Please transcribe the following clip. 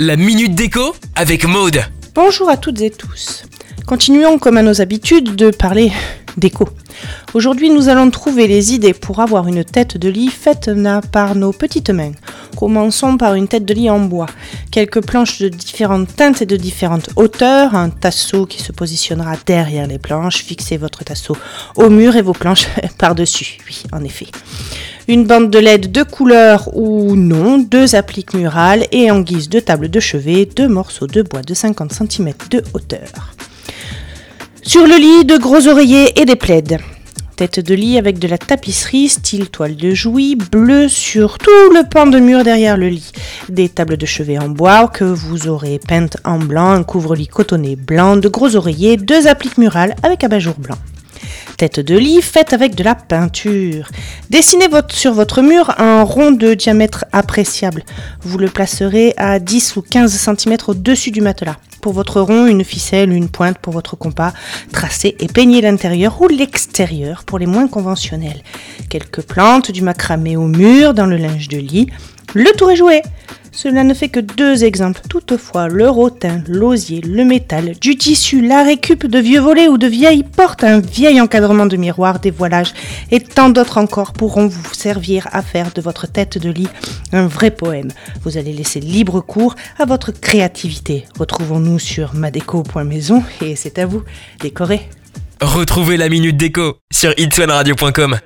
La minute déco avec Maude. Bonjour à toutes et tous. Continuons comme à nos habitudes de parler déco. Aujourd'hui, nous allons trouver les idées pour avoir une tête de lit faite par nos petites mains. Commençons par une tête de lit en bois. Quelques planches de différentes teintes et de différentes hauteurs, un tasseau qui se positionnera derrière les planches, fixez votre tasseau au mur et vos planches par-dessus. Oui, en effet une bande de LED de couleur ou non, deux appliques murales et en guise de table de chevet, deux morceaux de bois de 50 cm de hauteur. Sur le lit, de gros oreillers et des plaides. Tête de lit avec de la tapisserie, style toile de jouy, bleu sur tout le pan de mur derrière le lit. Des tables de chevet en bois que vous aurez peintes en blanc, un couvre-lit cotonné blanc, de gros oreillers, deux appliques murales avec abat-jour blanc tête de lit faite avec de la peinture. Dessinez sur votre mur un rond de diamètre appréciable. Vous le placerez à 10 ou 15 cm au-dessus du matelas. Pour votre rond, une ficelle, une pointe pour votre compas. Tracez et peignez l'intérieur ou l'extérieur pour les moins conventionnels. Quelques plantes, du macramé au mur, dans le linge de lit. Le tour est joué cela ne fait que deux exemples. Toutefois, le rotin, l'osier, le métal, du tissu, la récup de vieux volets ou de vieilles portes, un vieil encadrement de miroir, des voilages et tant d'autres encore pourront vous servir à faire de votre tête de lit un vrai poème. Vous allez laisser libre cours à votre créativité. Retrouvons-nous sur madeco.maison et c'est à vous, décorer. Retrouvez la Minute Déco sur itswanradio.com.